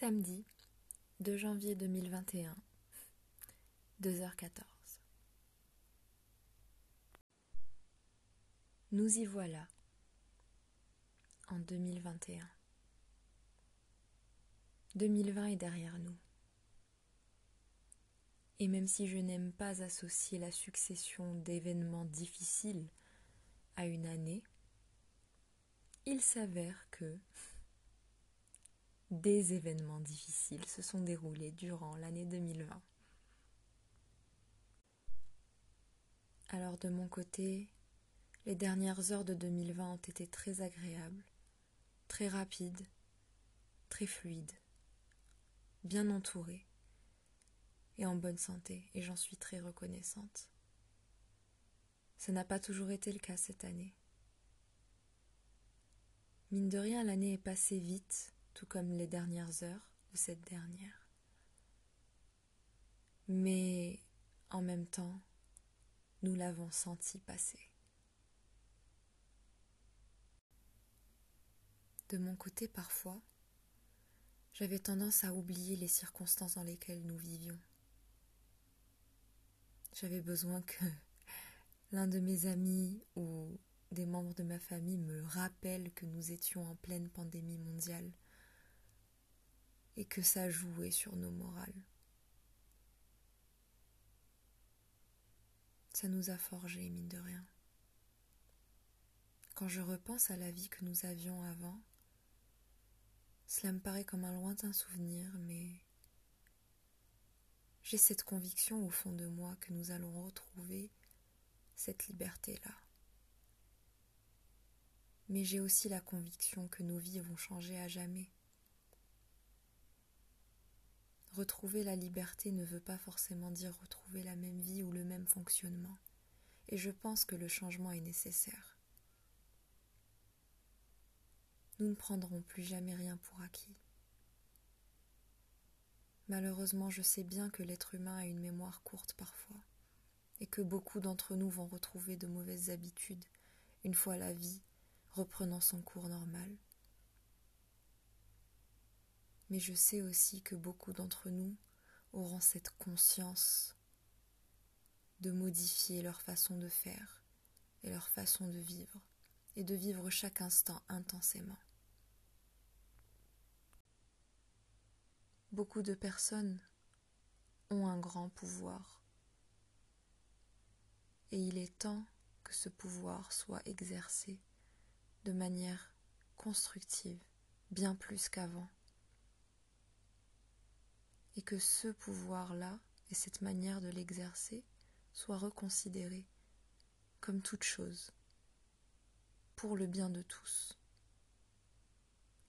Samedi 2 janvier 2021, 2h14. Nous y voilà en 2021. 2020 est derrière nous. Et même si je n'aime pas associer la succession d'événements difficiles à une année, il s'avère que des événements difficiles se sont déroulés durant l'année 2020. Alors de mon côté, les dernières heures de 2020 ont été très agréables, très rapides, très fluides, bien entourées et en bonne santé, et j'en suis très reconnaissante. Ce n'a pas toujours été le cas cette année. Mine de rien, l'année est passée vite, tout comme les dernières heures de cette dernière. Mais en même temps, nous l'avons senti passer. De mon côté, parfois, j'avais tendance à oublier les circonstances dans lesquelles nous vivions. J'avais besoin que l'un de mes amis ou des membres de ma famille me rappellent que nous étions en pleine pandémie mondiale et que ça jouait sur nos morales. Ça nous a forgés, mine de rien. Quand je repense à la vie que nous avions avant, cela me paraît comme un lointain souvenir, mais j'ai cette conviction au fond de moi que nous allons retrouver cette liberté-là. Mais j'ai aussi la conviction que nos vies vont changer à jamais Retrouver la liberté ne veut pas forcément dire retrouver la même vie ou le même fonctionnement, et je pense que le changement est nécessaire. Nous ne prendrons plus jamais rien pour acquis. Malheureusement, je sais bien que l'être humain a une mémoire courte parfois, et que beaucoup d'entre nous vont retrouver de mauvaises habitudes une fois la vie reprenant son cours normal mais je sais aussi que beaucoup d'entre nous auront cette conscience de modifier leur façon de faire et leur façon de vivre, et de vivre chaque instant intensément. Beaucoup de personnes ont un grand pouvoir, et il est temps que ce pouvoir soit exercé de manière constructive, bien plus qu'avant et que ce pouvoir-là et cette manière de l'exercer soient reconsidérés comme toute chose, pour le bien de tous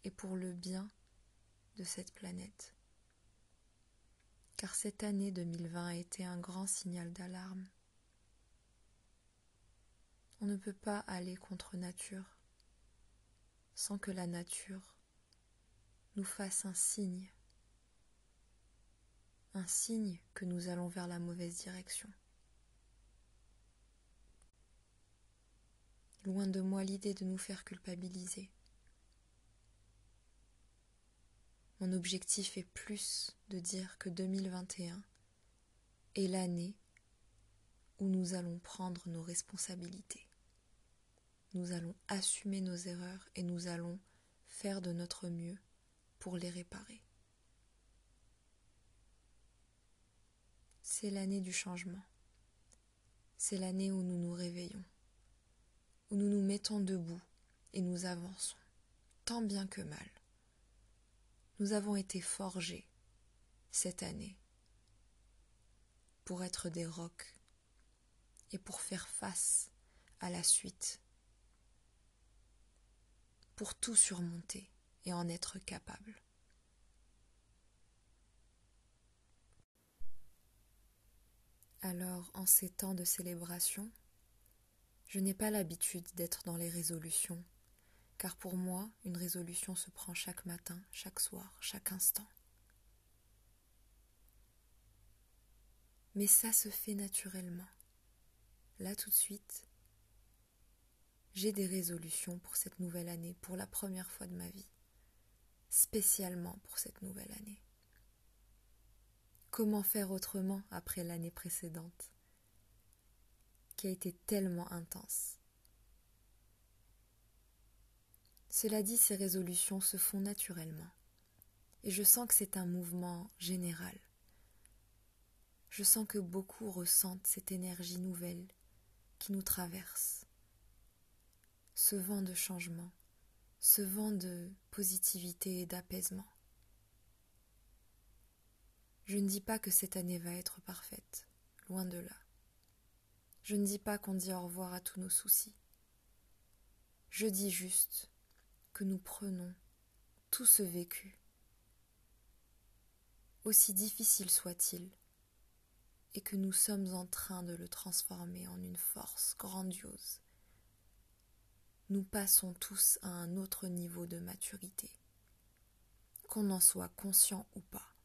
et pour le bien de cette planète. Car cette année 2020 a été un grand signal d'alarme. On ne peut pas aller contre nature sans que la nature nous fasse un signe un signe que nous allons vers la mauvaise direction. Loin de moi l'idée de nous faire culpabiliser. Mon objectif est plus de dire que 2021 est l'année où nous allons prendre nos responsabilités. Nous allons assumer nos erreurs et nous allons faire de notre mieux pour les réparer. C'est l'année du changement. C'est l'année où nous nous réveillons, où nous nous mettons debout et nous avançons, tant bien que mal. Nous avons été forgés cette année pour être des rocs et pour faire face à la suite, pour tout surmonter et en être capable. Alors, en ces temps de célébration, je n'ai pas l'habitude d'être dans les résolutions, car pour moi, une résolution se prend chaque matin, chaque soir, chaque instant. Mais ça se fait naturellement. Là tout de suite, j'ai des résolutions pour cette nouvelle année, pour la première fois de ma vie. spécialement pour cette nouvelle année. Comment faire autrement après l'année précédente, qui a été tellement intense? Cela dit, ces résolutions se font naturellement, et je sens que c'est un mouvement général. Je sens que beaucoup ressentent cette énergie nouvelle qui nous traverse, ce vent de changement, ce vent de positivité et d'apaisement. Je ne dis pas que cette année va être parfaite, loin de là. Je ne dis pas qu'on dit au revoir à tous nos soucis. Je dis juste que nous prenons tout ce vécu, aussi difficile soit-il, et que nous sommes en train de le transformer en une force grandiose. Nous passons tous à un autre niveau de maturité, qu'on en soit conscient ou pas.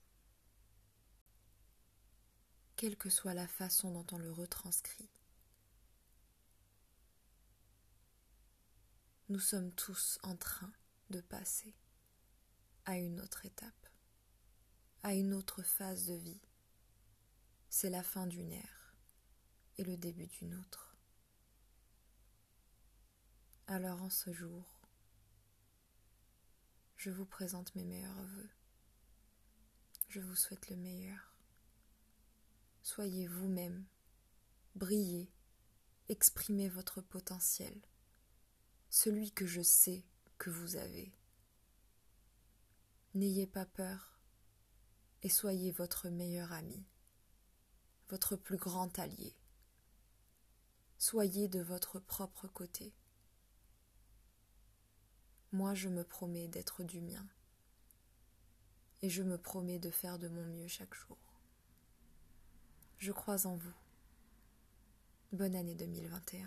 Quelle que soit la façon dont on le retranscrit. Nous sommes tous en train de passer à une autre étape, à une autre phase de vie c'est la fin d'une ère et le début d'une autre. Alors en ce jour, je vous présente mes meilleurs voeux. Je vous souhaite le meilleur. Soyez vous-même, brillez, exprimez votre potentiel, celui que je sais que vous avez. N'ayez pas peur et soyez votre meilleur ami votre plus grand allié. Soyez de votre propre côté. Moi, je me promets d'être du mien. Et je me promets de faire de mon mieux chaque jour. Je crois en vous. Bonne année 2021.